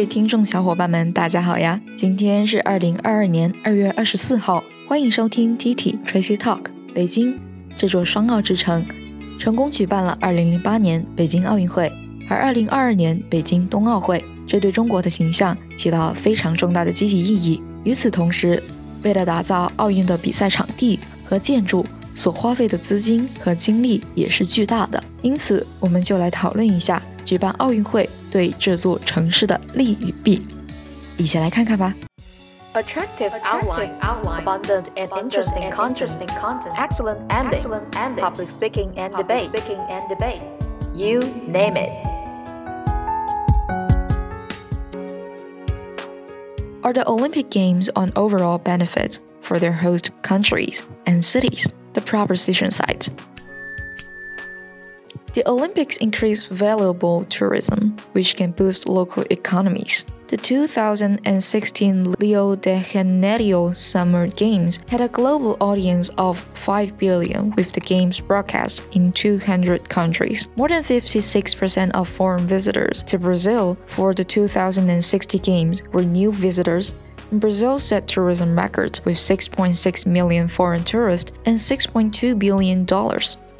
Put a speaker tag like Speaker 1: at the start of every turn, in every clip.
Speaker 1: 位听众小伙伴们，大家好呀！今天是二零二二年二月二十四号，欢迎收听 TT Tracy Talk。北京这座双奥之城，成功举办了二零零八年北京奥运会，而二零二二年北京冬奥会，这对中国的形象起到了非常重大的积极意义。与此同时，为了打造奥运的比赛场地和建筑，所花费的资金和精力也是巨大的。因此，我们就来讨论一下。举办奥运会对这座城市的利与弊，一起来看看吧。
Speaker 2: Attractive outline, outline, abundant and interesting content, excellent ending, excellent ending, public speaking and debate, speaking and debate. You name it.
Speaker 1: Are the Olympic Games an overall benefit for their host countries and cities? The proposition side. The Olympics increase valuable tourism, which can boost local economies. The 2016 Rio de Janeiro Summer Games had a global audience of 5 billion with the games broadcast in 200 countries. More than 56% of foreign visitors to Brazil for the 2060 Games were new visitors Brazil set tourism records with 6.6 million foreign tourists and $6.2 billion.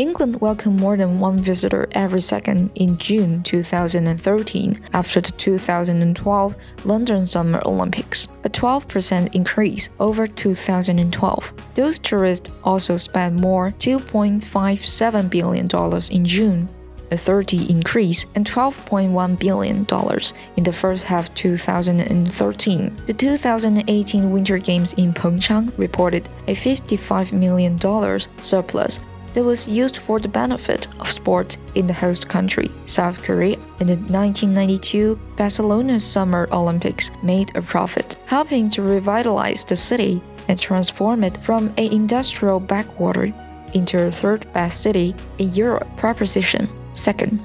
Speaker 1: England welcomed more than one visitor every second in June 2013 after the 2012 London Summer Olympics, a 12% increase over 2012. Those tourists also spent more $2.57 billion in June a 30 increase and $12.1 billion in the first half 2013. The 2018 Winter Games in Pyeongchang reported a $55 million surplus that was used for the benefit of sport in the host country, South Korea. In the 1992 Barcelona Summer Olympics made a profit, helping to revitalize the city and transform it from an industrial backwater into a third best city in Europe. Proposition Second,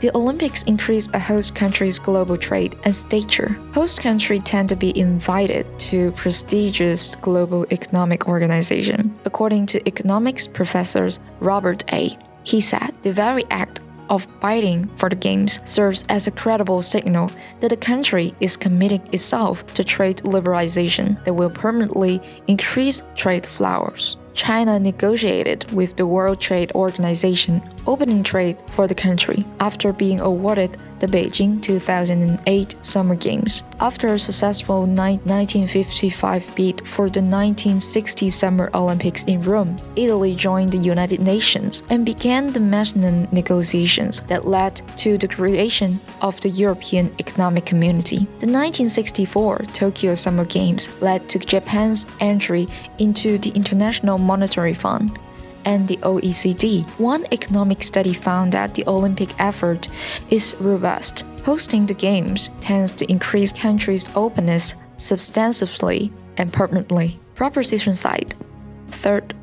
Speaker 1: the Olympics increase a host country's global trade and stature. Host countries tend to be invited to prestigious global economic organization. According to economics professor Robert A. He said the very act of bidding for the games serves as a credible signal that the country is committing itself to trade liberalization that will permanently increase trade flows. China negotiated with the World Trade Organization opening trade for the country after being awarded the Beijing 2008 Summer Games. After a successful 1955 bid for the 1960 Summer Olympics in Rome, Italy joined the United Nations and began the Matignon negotiations that led to the creation of the European Economic Community. The 1964 Tokyo Summer Games led to Japan's entry into the International Monetary Fund and the OECD. One economic study found that the Olympic effort is robust. Hosting the Games tends to increase countries' openness substantially and permanently. Proposition side. Third,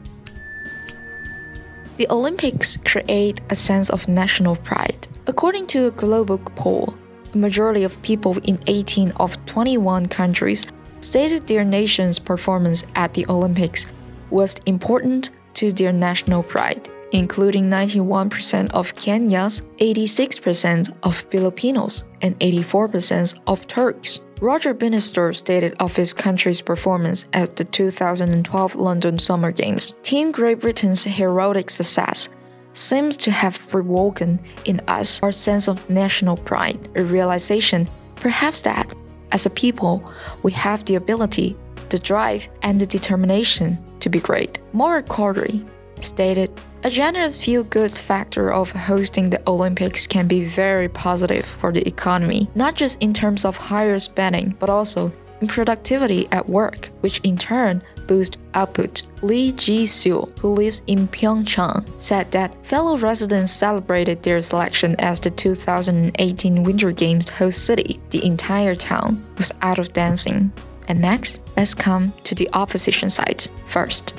Speaker 1: the Olympics create a sense of national pride. According to a global poll, a majority of people in 18 of 21 countries stated their nation's performance at the Olympics was important to their national pride, including 91% of Kenyans, 86% of Filipinos, and 84% of Turks. Roger Bannister stated of his country's performance at the 2012 London Summer Games. Team Great Britain's heroic success seems to have rewoken in us our sense of national pride, a realization, perhaps, that as a people, we have the ability the drive, and the determination to be great. Maura Cowdery stated, a general feel good factor of hosting the Olympics can be very positive for the economy, not just in terms of higher spending, but also in productivity at work, which in turn boosts output. Lee Ji-soo, who lives in Pyeongchang, said that fellow residents celebrated their selection as the 2018 Winter Games host city. The entire town was out of dancing. And next, let's come to the opposition side first.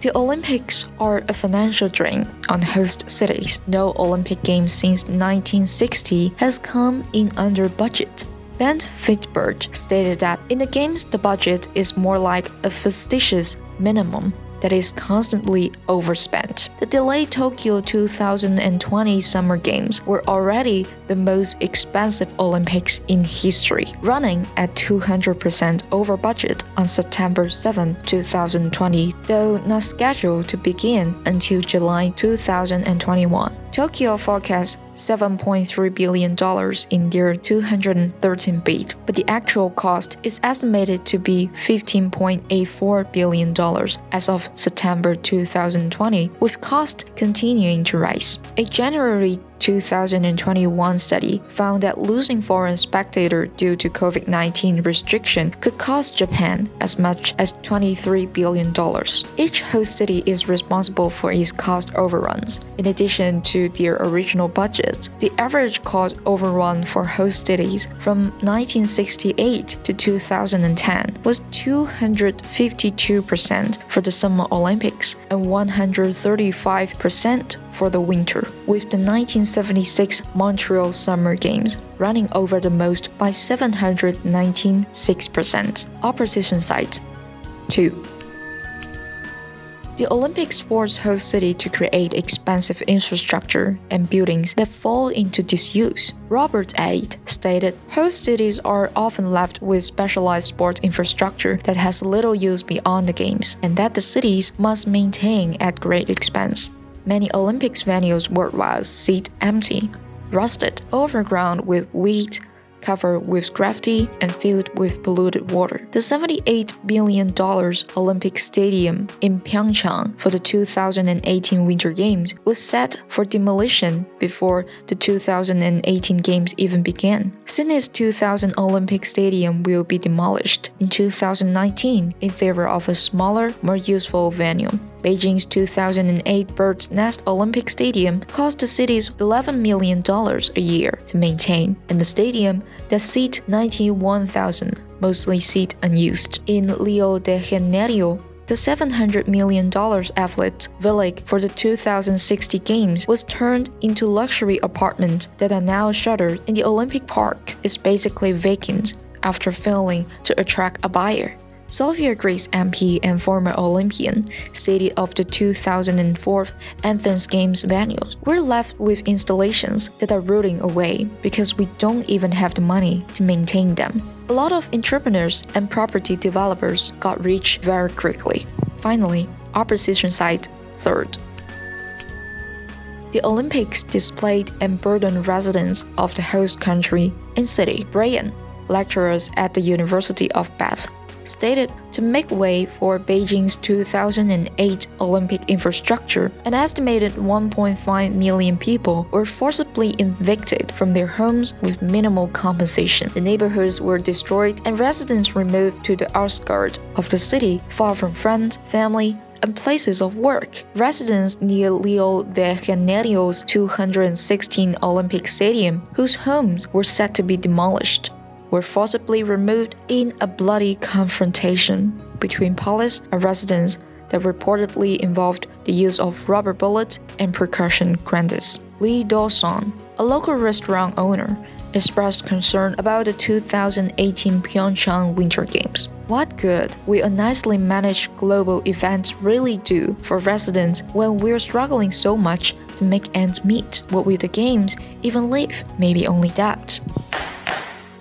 Speaker 1: The Olympics are a financial drain on host cities. No Olympic Games since 1960 has come in under budget. Bent Flyvbjerg stated that in the Games, the budget is more like a facetious minimum that is constantly overspent. The delayed Tokyo 2020 Summer Games were already the most expensive Olympics in history, running at 200% over budget on September 7, 2020, though not scheduled to begin until July 2021. Tokyo forecast $7.3 billion in their 213 bid, but the actual cost is estimated to be $15.84 billion as of September 2020, with cost continuing to rise. A January 2021 study found that losing foreign spectators due to COVID-19 restriction could cost Japan as much as $23 billion. Each host city is responsible for its cost overruns. In addition to their original budgets, the average cost overrun for host cities from 1968 to 2010 was 252% for the Summer Olympics and 135% for the winter, with the 1976 Montreal Summer Games running over the most by 796%. Opposition site 2. The Olympics forced host city to create expensive infrastructure and buildings that fall into disuse. Robert Baade stated, host cities are often left with specialized sports infrastructure that has little use beyond the games, and that the cities must maintain at great expense. Many Olympics venues worldwide sit empty, rusted, overgrown with weed, covered with graffiti, and filled with polluted water. The $78 billion Olympic Stadium in Pyeongchang for the 2018 Winter Games was set for demolition before the 2018 Games even began. Sydney's 2000 Olympic Stadium will be demolished in 2019 in favor of a smaller, more useful venue. Beijing's 2008 Bird's Nest Olympic Stadium cost the cities $11 million a year to maintain, and the stadium that seat 91,000 mostly sit unused. In Rio de Janeiro, the $700 million athlete village for the 2060 Games was turned into luxury apartments that are now shuttered, and the Olympic Park is basically vacant after failing to attract a buyer. Sophia Greece MP and former Olympian stated of the 2004 Athens Games venues, we're left with installations that are rotting away because we don't even have the money to maintain them. A lot of entrepreneurs and property developers got rich very quickly. Finally, opposition side third. The Olympics displayed and burdened residents of the host country and city. Brian, lecturers at the University of Bath, stated to make way for Beijing's 2008 Olympic infrastructure, an estimated 1.5 million people were forcibly evicted from their homes with minimal compensation. The neighborhoods were destroyed and residents removed to the outskirts of the city, far from friends, family, and places of work. Residents near Rio de Janeiro's 216 Olympic Stadium, whose homes were set to be demolished, were forcibly removed in a bloody confrontation between police and residents that reportedly involved the use of rubber bullets and percussion grenades. Lee Dawson, a local restaurant owner, expressed concern about the 2018 Pyeongchang Winter Games. What good will a nicely managed global event really do for residents when we're struggling so much to make ends meet? What will the games even leave? Maybe only doubt.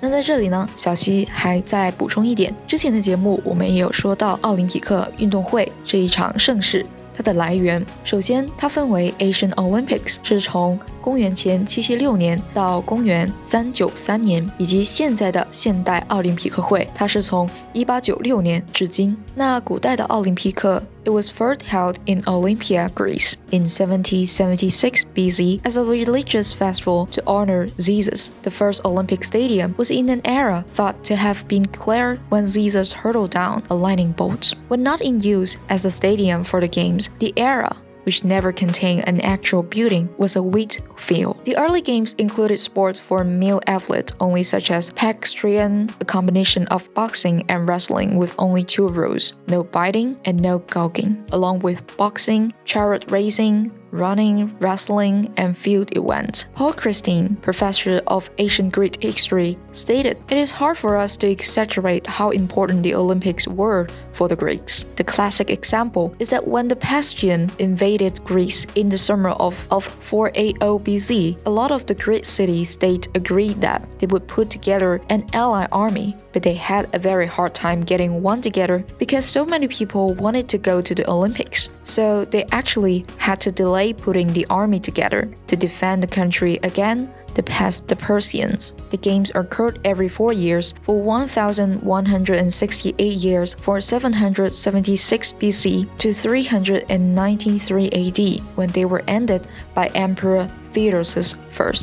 Speaker 1: 那在这里呢，小溪还再补充一点，之前的节目我们也有说到奥林匹克运动会这一场盛事。它的来源，首先它分为 Asian Olympics，是从公元前七七六年到公元三九三年，以及现在的现代奥林匹克会，它是从一八九六年至今。那古代的奥林匹克，it was first held in Olympia, Greece, in 7076 BC as a religious festival to honor Zeus. The first Olympic stadium was in an era thought to have been cleared when Zeus hurtled down a lightning bolt. When not in use as a stadium for the games, the era which never contained an actual building, was a wheat field. The early games included sports for male athletes only, such as pankration, a combination of boxing and wrestling with only two rules no biting and no gouging, along with boxing, chariot racing, running, wrestling, and field events. Paul Christesen, professor of ancient Greek history, stated, It is hard for us to exaggerate how important the Olympics were for the Greeks. The classic example is that when the Persians invaded Greece in the summer of, of 480 BC, a lot of the Greek city states agreed that they would put together an ally army, but they had a very hard time getting one together because so many people wanted to go to the Olympics. So they actually had to delay putting the army together to defend the country again the past the Persians. The games occurred every four years for 1,168 years for 776 BC to 393 AD when they were ended by Emperor Theodosius I.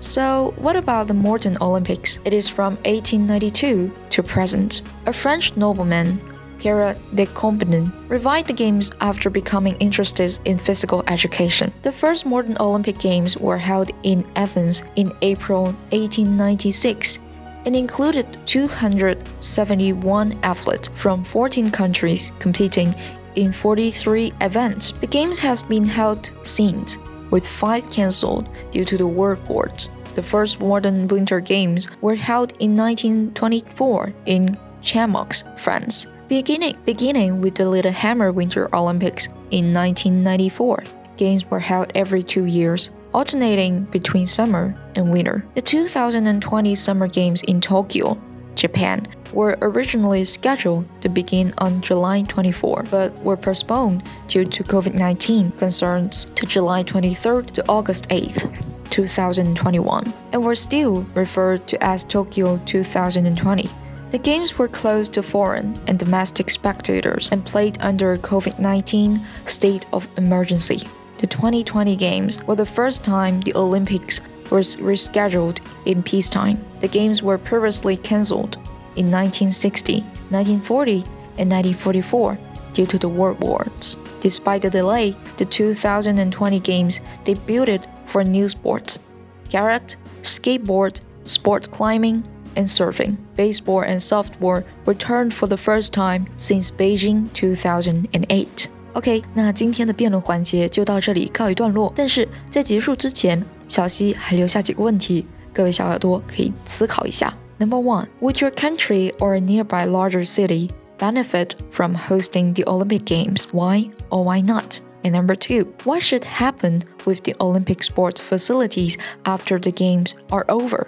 Speaker 1: So, what about the modern Olympics? It is from 1892 to present. A French nobleman Pierre de Coubertin revived the Games after becoming interested in physical education. The first modern Olympic Games were held in Athens in April 1896 and included 271 athletes from 14 countries competing in 43 events. The Games have been held since, with five cancelled due to the war wars. The first modern Winter Games were held in 1924 in Chamonix, France. Beginning, beginning with the Lillehammer Winter Olympics in 1994, games were held every two years, alternating between summer and winter. The 2020 Summer Games in Tokyo, Japan, were originally scheduled to begin on July 24, but were postponed due to COVID 19 concerns to July 23rd to August 8th. 2021, and were still referred to as Tokyo 2020. The games were closed to foreign and domestic spectators and played under a COVID 19 state of emergency. The 2020 Games were the first time the Olympics was rescheduled in peacetime. The Games were previously cancelled in 1960, 1940, and 1944 due to the world wars. Despite the delay, the 2020 Games debuted for new sports karate, skateboard, sport climbing, and surfing. Baseball and softball returned for the first time since Beijing 2008. OK，那今天的辩论环节就到这里告一段落。但是在结束之前，小溪还留下几个问题，各位小耳朵可以思考一下。Number one, would your country or a nearby larger city benefit from hosting the Olympic Games? Why or why not? And number two, what should happen with the Olympic sports facilities after the Games are over?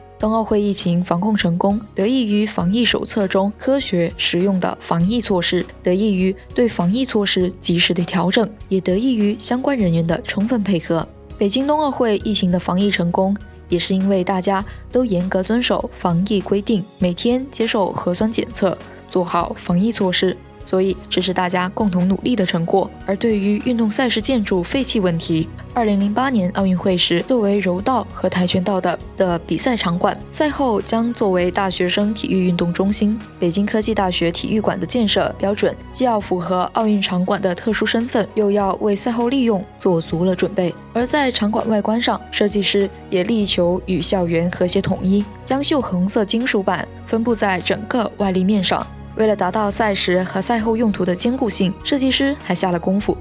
Speaker 1: 冬奥会疫情防控成功，得益于防疫手册中科学实用的防疫措施，得益于对防疫措施及时的调整，也得益于相关人员的充分配合。北京冬奥会疫情的防疫成功，也是因为大家都严格遵守防疫规定，每天接受核酸检测，做好防疫措施。所以这是大家共同努力的成果。而对于运动赛事建筑废弃问题，二零零八年奥运会时，作为柔道和跆拳道的的比赛场馆，赛后将作为大学生体育运动中心。北京科技大学体育馆的建设标准，既要符合奥运场馆的特殊身份，又要为赛后利用做足了准备。而在场馆外观上，设计师也力求与校园和谐统一，将锈红色金属板分布在整个外立面上。为了达到赛时和赛后用途的兼顾性，设计师还下了功夫，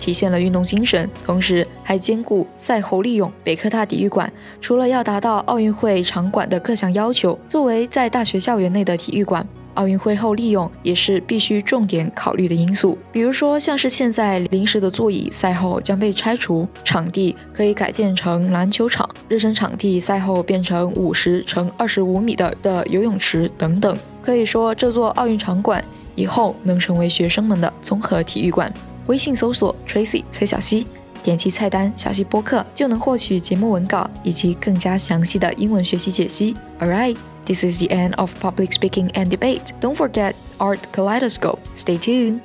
Speaker 1: 体现了运动精神，同时还兼顾赛后利用。北科大体育馆除了要达到奥运会场馆的各项要求，作为在大学校园内的体育馆，奥运会后利用也是必须重点考虑的因素。比如说，像是现在临时的座椅，赛后将被拆除，场地可以改建成篮球场，热身场地赛后变成五十乘二十五米的的游泳池等等。可以说，这座奥运场馆以后能成为学生们的综合体育馆。微信搜索 Tracy 崔小溪，点击菜单小溪播客，就能获取节目文稿以及更加详细的英文学习解析。Alright, this is the end of public speaking and debate. Don't forget Art Kaleidoscope. Stay tuned.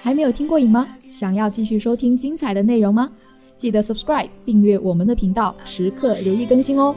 Speaker 3: 还没有听过瘾吗？想要继续收听精彩的内容吗？
Speaker 1: 记得 subscribe 订阅我们的频道，时刻留意更新哦。